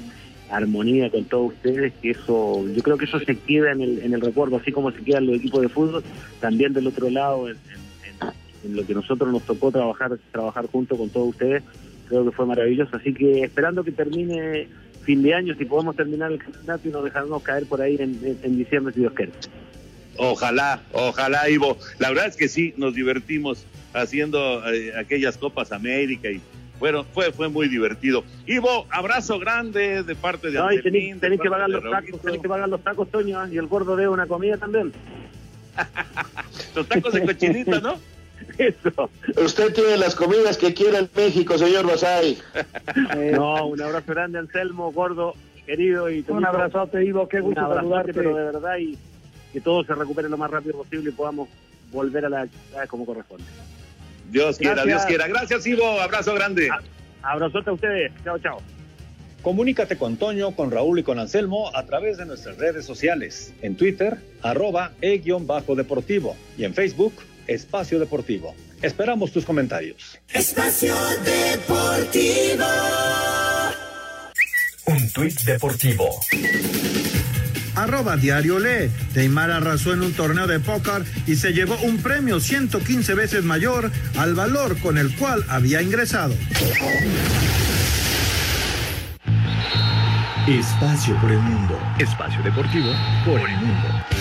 armonía con todos ustedes, que eso, yo creo que eso se queda en el, en el recuerdo, así como se quedan los equipos de fútbol, también del otro lado, en, en, en lo que nosotros nos tocó trabajar, trabajar junto con todos ustedes, creo que fue maravilloso, así que esperando que termine fin de año, si podemos terminar el campeonato y nos dejarnos caer por ahí en, en, diciembre, si Dios quiere. Ojalá, ojalá, Ivo. La verdad es que sí, nos divertimos haciendo eh, aquellas Copas América y bueno, fue, fue muy divertido. Ivo, abrazo grande de parte de no, Tenéis que pagar los tacos, tenéis que pagar los tacos, Toño, y el gordo de una comida también. los tacos de cochinita, ¿no? Eso. Usted tiene las comidas que quiera en México, señor Basay. no, un abrazo grande, Anselmo, gordo, querido. y Un abrazote, Ivo, qué gusto saludarte. Pero de verdad, y que todo se recupere lo más rápido posible y podamos volver a la actividad como corresponde. Dios quiera, Dios quiera. Gracias, Ivo. Abrazo grande. abrazote a ustedes. Chao, chao. Comunícate con Toño, con Raúl y con Anselmo a través de nuestras redes sociales. En Twitter, arroba e-deportivo. Y en Facebook, Espacio Deportivo. Esperamos tus comentarios. Espacio Deportivo. Un tuit deportivo. Arroba Diario Le. Neymar arrasó en un torneo de póker y se llevó un premio 115 veces mayor al valor con el cual había ingresado. Espacio por el mundo. Espacio deportivo por el mundo.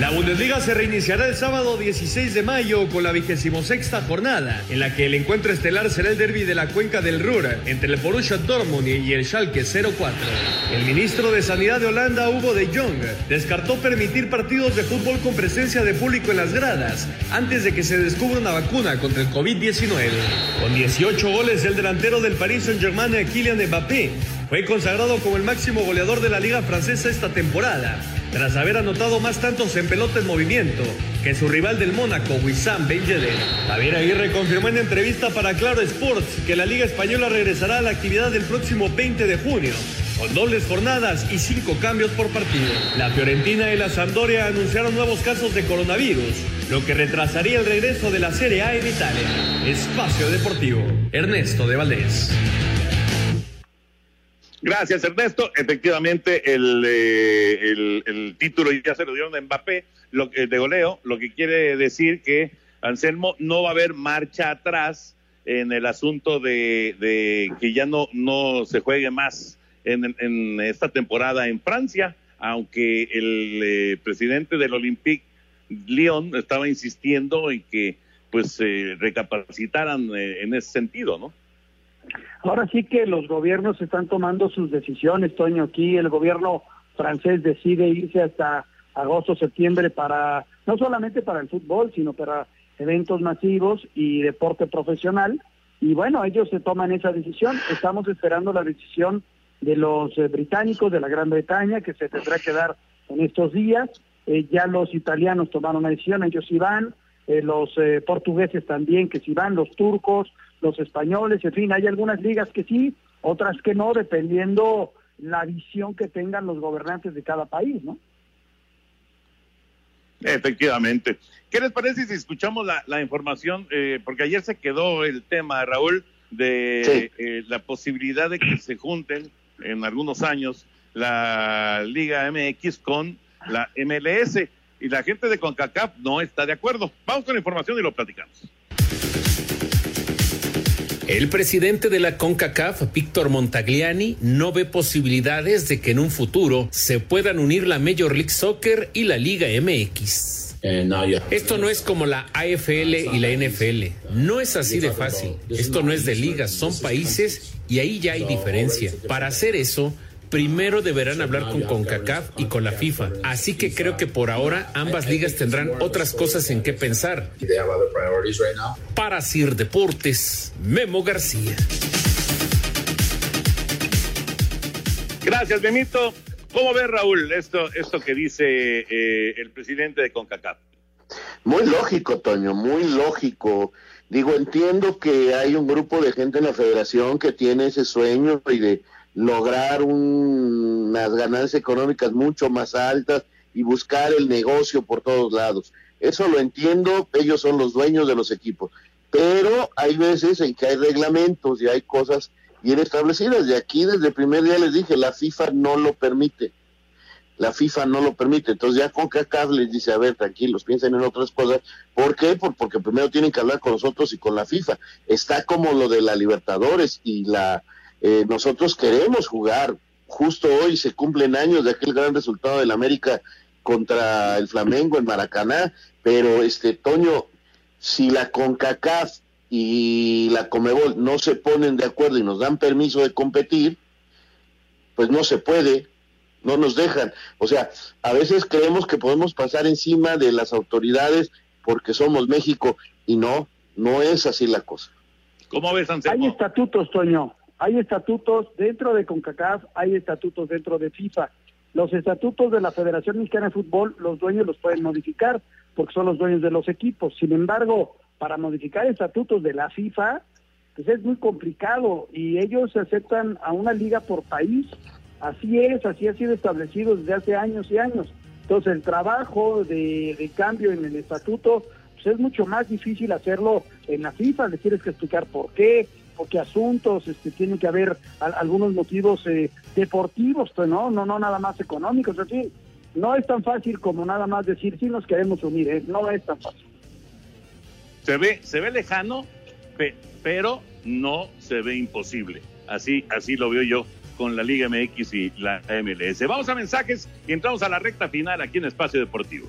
La Bundesliga se reiniciará el sábado 16 de mayo con la sexta jornada, en la que el encuentro estelar será el derby de la cuenca del Ruhr entre el Borussia Dortmund y el Schalke 04. El ministro de Sanidad de Holanda, Hugo de Jong, descartó permitir partidos de fútbol con presencia de público en las gradas antes de que se descubra una vacuna contra el COVID-19. Con 18 goles, el delantero del Paris Saint-Germain, Kylian Mbappé, fue consagrado como el máximo goleador de la liga francesa esta temporada tras haber anotado más tantos en pelota en movimiento que su rival del Mónaco, Wissam Ben. Javier Aguirre confirmó en entrevista para Claro Sports que la Liga Española regresará a la actividad el próximo 20 de junio con dobles jornadas y cinco cambios por partido. La Fiorentina y la Sampdoria anunciaron nuevos casos de coronavirus, lo que retrasaría el regreso de la Serie A en Italia. Espacio Deportivo, Ernesto de Valdés. Gracias, Ernesto. Efectivamente, el, eh, el, título ya se lo dieron a Mbappé lo, de goleo, lo que quiere decir que Anselmo no va a haber marcha atrás en el asunto de, de que ya no, no se juegue más en, en esta temporada en Francia, aunque el eh, presidente del Olympique Lyon estaba insistiendo en que pues eh, recapacitaran eh, en ese sentido, ¿no? Ahora sí que los gobiernos están tomando sus decisiones, Toño. Aquí el gobierno francés decide irse hasta agosto, septiembre para, no solamente para el fútbol, sino para eventos masivos y deporte profesional. Y bueno, ellos se toman esa decisión. Estamos esperando la decisión de los eh, británicos de la Gran Bretaña, que se tendrá que dar en estos días. Eh, ya los italianos tomaron una decisión, ellos iban, eh, los portugueses también, que si van, los turcos, los españoles, en fin, hay algunas ligas que sí, otras que no, dependiendo la visión que tengan los gobernantes de cada país, ¿no? Efectivamente. ¿Qué les parece si escuchamos la, la información? porque ayer se quedó el tema, Raúl, de la posibilidad de que se junten en algunos años la Liga MX con la MLS y la gente de CONCACAF no está de acuerdo. Vamos con la información y lo platicamos. El presidente de la CONCACAF, Víctor Montagliani, no ve posibilidades de que en un futuro se puedan unir la Major League Soccer y la Liga MX. Esto no es como la AFL y la NFL. No es así de fácil. Esto no es de ligas, son países y ahí ya hay diferencia. Para hacer eso, primero deberán hablar con CONCACAF y con la FIFA. Así que creo que por ahora ambas ligas tendrán otras cosas en qué pensar. Para Sir Deportes, Memo García. Gracias, Memito. ¿Cómo ves, Raúl, esto, esto que dice eh, el presidente de CONCACAF? Muy lógico, Toño, muy lógico. Digo, entiendo que hay un grupo de gente en la federación que tiene ese sueño y de lograr unas ganancias económicas mucho más altas y buscar el negocio por todos lados. Eso lo entiendo, ellos son los dueños de los equipos. Pero hay veces en que hay reglamentos y hay cosas bien establecidas. Y aquí desde el primer día les dije, la FIFA no lo permite. La FIFA no lo permite. Entonces ya con CACAF les dice, a ver, tranquilos, piensen en otras cosas. ¿Por qué? porque primero tienen que hablar con nosotros y con la FIFA. Está como lo de la Libertadores y la eh, nosotros queremos jugar. Justo hoy se cumplen años de aquel gran resultado del América contra el Flamengo en Maracaná, pero este Toño, si la CONCACAF y la Comebol no se ponen de acuerdo y nos dan permiso de competir, pues no se puede, no nos dejan. O sea, a veces creemos que podemos pasar encima de las autoridades porque somos México y no, no es así la cosa. ¿Cómo ves, Hay estatutos, Toño, hay estatutos dentro de CONCACAF, hay estatutos dentro de FIFA. Los estatutos de la Federación Mexicana de Fútbol, los dueños los pueden modificar porque son los dueños de los equipos. Sin embargo, para modificar estatutos de la FIFA, pues es muy complicado y ellos aceptan a una liga por país. Así es, así ha sido establecido desde hace años y años. Entonces el trabajo de, cambio en el estatuto pues es mucho más difícil hacerlo en la FIFA, le tienes que explicar por qué, por qué asuntos, este, tiene que haber algunos motivos eh, deportivos, pues, ¿no? no no nada más económicos, es decir, no es tan fácil como nada más decir sí nos queremos unir, ¿eh? no es tan fácil se ve, se ve lejano, pero no se ve imposible. Así, así lo veo yo con la Liga MX y la MLS. Vamos a mensajes y entramos a la recta final aquí en Espacio Deportivo.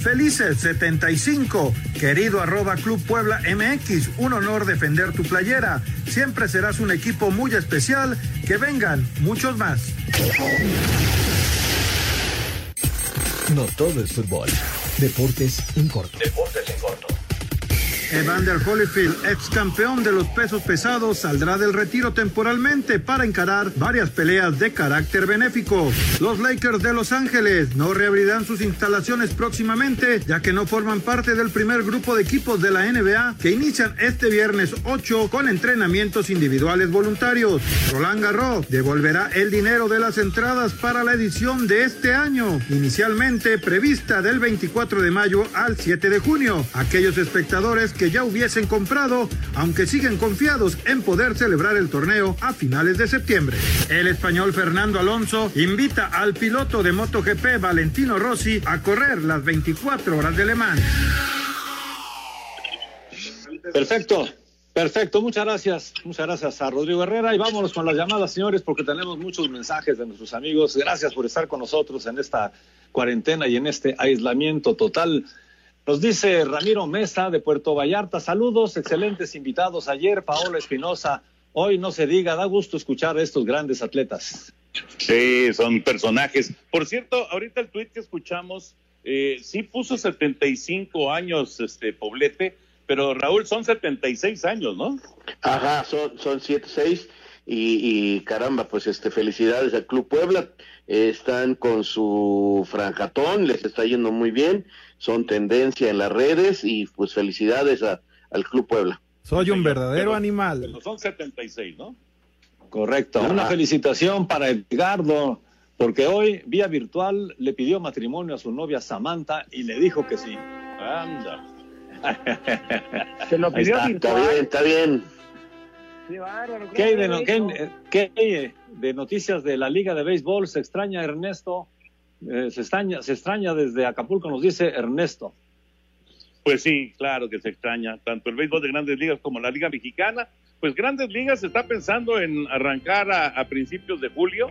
Felices 75, querido arroba Club Puebla MX, un honor defender tu playera. Siempre serás un equipo muy especial. Que vengan muchos más. No todo es fútbol. Deportes en corto. Deportes en corto. Evander Holyfield, ex campeón de los pesos pesados, saldrá del retiro temporalmente para encarar varias peleas de carácter benéfico. Los Lakers de Los Ángeles no reabrirán sus instalaciones próximamente, ya que no forman parte del primer grupo de equipos de la NBA que inician este viernes 8 con entrenamientos individuales voluntarios. Roland Garros devolverá el dinero de las entradas para la edición de este año, inicialmente prevista del 24 de mayo al 7 de junio. Aquellos espectadores que ya hubiesen comprado, aunque siguen confiados en poder celebrar el torneo a finales de septiembre. El español Fernando Alonso invita al piloto de MotoGP Valentino Rossi a correr las 24 horas de Le Mans. Perfecto, perfecto. Muchas gracias. Muchas gracias a Rodrigo Herrera. Y vámonos con las llamadas, señores, porque tenemos muchos mensajes de nuestros amigos. Gracias por estar con nosotros en esta cuarentena y en este aislamiento total. Nos dice Ramiro Mesa de Puerto Vallarta. Saludos, excelentes invitados ayer. Paola Espinosa. Hoy no se diga, da gusto escuchar a estos grandes atletas. Sí, son personajes. Por cierto, ahorita el tuit que escuchamos, eh, sí puso 75 años este Poblete, pero Raúl son 76 años, ¿no? Ajá, son, son siete, seis. Y, y caramba, pues este, felicidades al Club Puebla. Están con su franjatón, les está yendo muy bien. Son tendencia en las redes y pues felicidades a- al Club Puebla. Soy un verdadero Pero- animal. Pero son 76, ¿no? Correcto. Una felicitación para Edgardo, porque hoy, vía virtual, le pidió matrimonio a su novia Samantha y le dijo que sí. Anda. Se lo pidió está. Bien, está bien. Qué bárbaro. ¿Qué hay, de, no- Eso. qué- qué hay de noticias de la Liga de Béisbol? Se extraña Ernesto. Eh, se, extraña, se extraña desde Acapulco, nos dice Ernesto. Pues sí, claro que se extraña, tanto el béisbol de grandes ligas como la liga mexicana. Pues grandes ligas se está pensando en arrancar a, a principios de julio,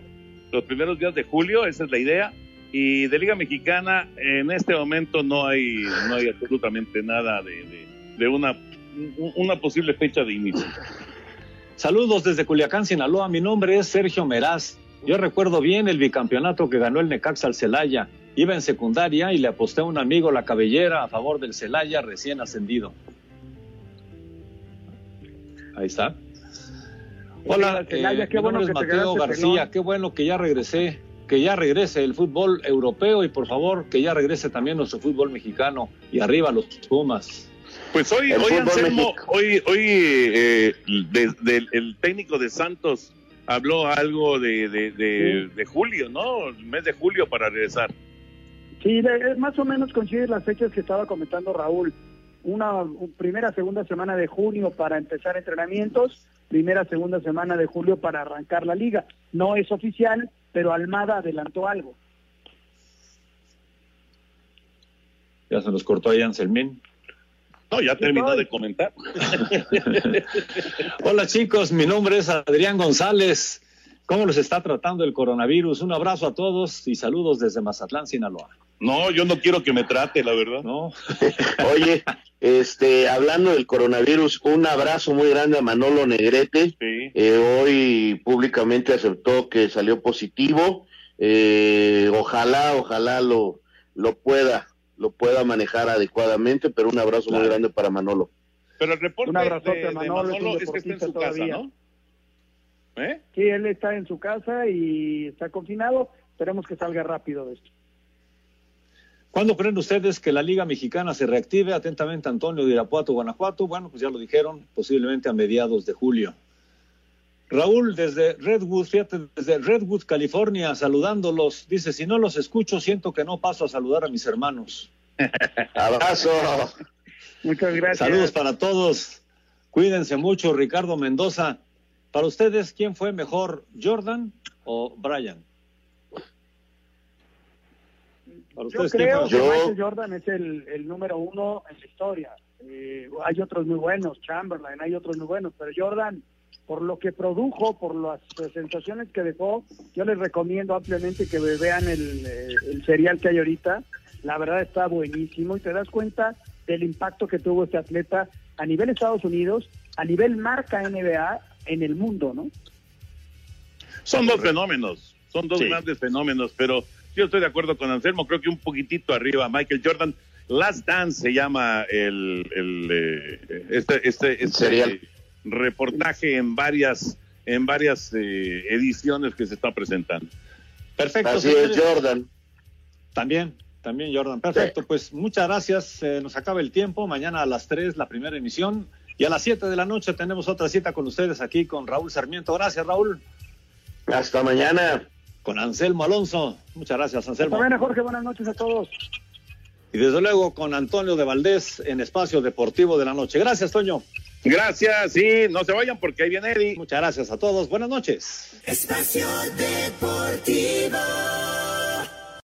los primeros días de julio, esa es la idea. Y de liga mexicana, en este momento no hay, no hay absolutamente nada de, de, de una, una posible fecha de inicio. Saludos desde Culiacán, Sinaloa. Mi nombre es Sergio Meraz. Yo recuerdo bien el bicampeonato que ganó el Necaxa al Celaya. Iba en secundaria y le aposté a un amigo la cabellera a favor del Celaya recién ascendido. Ahí está. Hola, Celaya, eh, qué mi bueno nombre es que te Mateo García. pelón. Qué bueno que ya regresé, que ya regrese el fútbol europeo y por favor que ya regrese también nuestro fútbol mexicano y arriba los Pumas. Pues hoy, El hoy Anselmo, hoy, hoy eh, de- de- el técnico de Santos habló algo de, de, de, de julio, ¿no? El mes de julio para regresar. Sí, de- más o menos coincide las fechas que estaba comentando Raúl. Una un- primera, segunda semana de junio para empezar entrenamientos, primera, segunda semana de julio para arrancar la liga. No es oficial, pero Almada adelantó algo. Ya se nos cortó ahí Anselmín. No, ya terminó de comentar. Hola chicos, mi nombre es Adrián González. ¿Cómo los está tratando el coronavirus? Un abrazo a todos y saludos desde Mazatlán, Sinaloa. No, yo no quiero que me trate, la verdad. No. Oye, este, hablando del coronavirus, un abrazo muy grande a Manolo Negrete. Eh, hoy públicamente aceptó que salió positivo. Eh, ojalá, ojalá lo, lo pueda, lo pueda manejar adecuadamente, pero un abrazo muy grande para Manolo. Pero el reporte Un abrazote de, a de Manolo, es un Manolo es que está en su deportista casa, todavía. ¿no? ¿Eh? Sí, él está en su casa y está confinado. Esperemos que salga rápido de esto. ¿Cuándo creen ustedes que la Liga Mexicana se reactive? Atentamente, Antonio de Irapuato, Guanajuato. Bueno, pues ya lo dijeron, posiblemente a mediados de julio. Raúl, desde Redwood, fíjate, desde Redwood, California, saludándolos. Dice, si no los escucho, siento que no paso a saludar a mis hermanos. Abrazo. Muchas gracias. Saludos para todos. Cuídense mucho, Ricardo Mendoza. Para ustedes, ¿quién fue mejor, Jordan o Brian? Para Yo ustedes, ¿quién creo que? Michael Jordan es el, el número uno en la historia. Eh, hay otros muy buenos, Chamberlain, hay otros muy buenos, pero Jordan, por lo que produjo, por las sensaciones que dejó, yo les recomiendo ampliamente que vean el, eh, el serial que hay ahorita la verdad está buenísimo y te das cuenta del impacto que tuvo este atleta a nivel Estados Unidos, a nivel marca NBA en el mundo, ¿no? Son dos fenómenos, son dos grandes fenómenos, pero yo estoy de acuerdo con Anselmo, creo que un poquitito arriba. Michael Jordan, Last Dance se llama el, el eh, este, este, este reportaje en varias en varias eh, ediciones que se está presentando. Perfecto. Así es, Jordan. También, también Jordan. Perfecto, pues muchas gracias. Eh, nos acaba el tiempo. Mañana a las 3 la primera emisión y a las 7 de la noche tenemos otra cita con ustedes aquí con Raúl Sarmiento. Gracias, Raúl. Hasta mañana. Con Anselmo Alonso. Muchas gracias, Anselmo. Hasta mañana, Jorge. Buenas noches a todos. Y desde luego con Antonio de Valdés en Espacio Deportivo de la Noche. Gracias, Toño. Gracias y no se vayan porque ahí viene Eddie. Muchas gracias a todos. Buenas noches. Espacio Deportivo.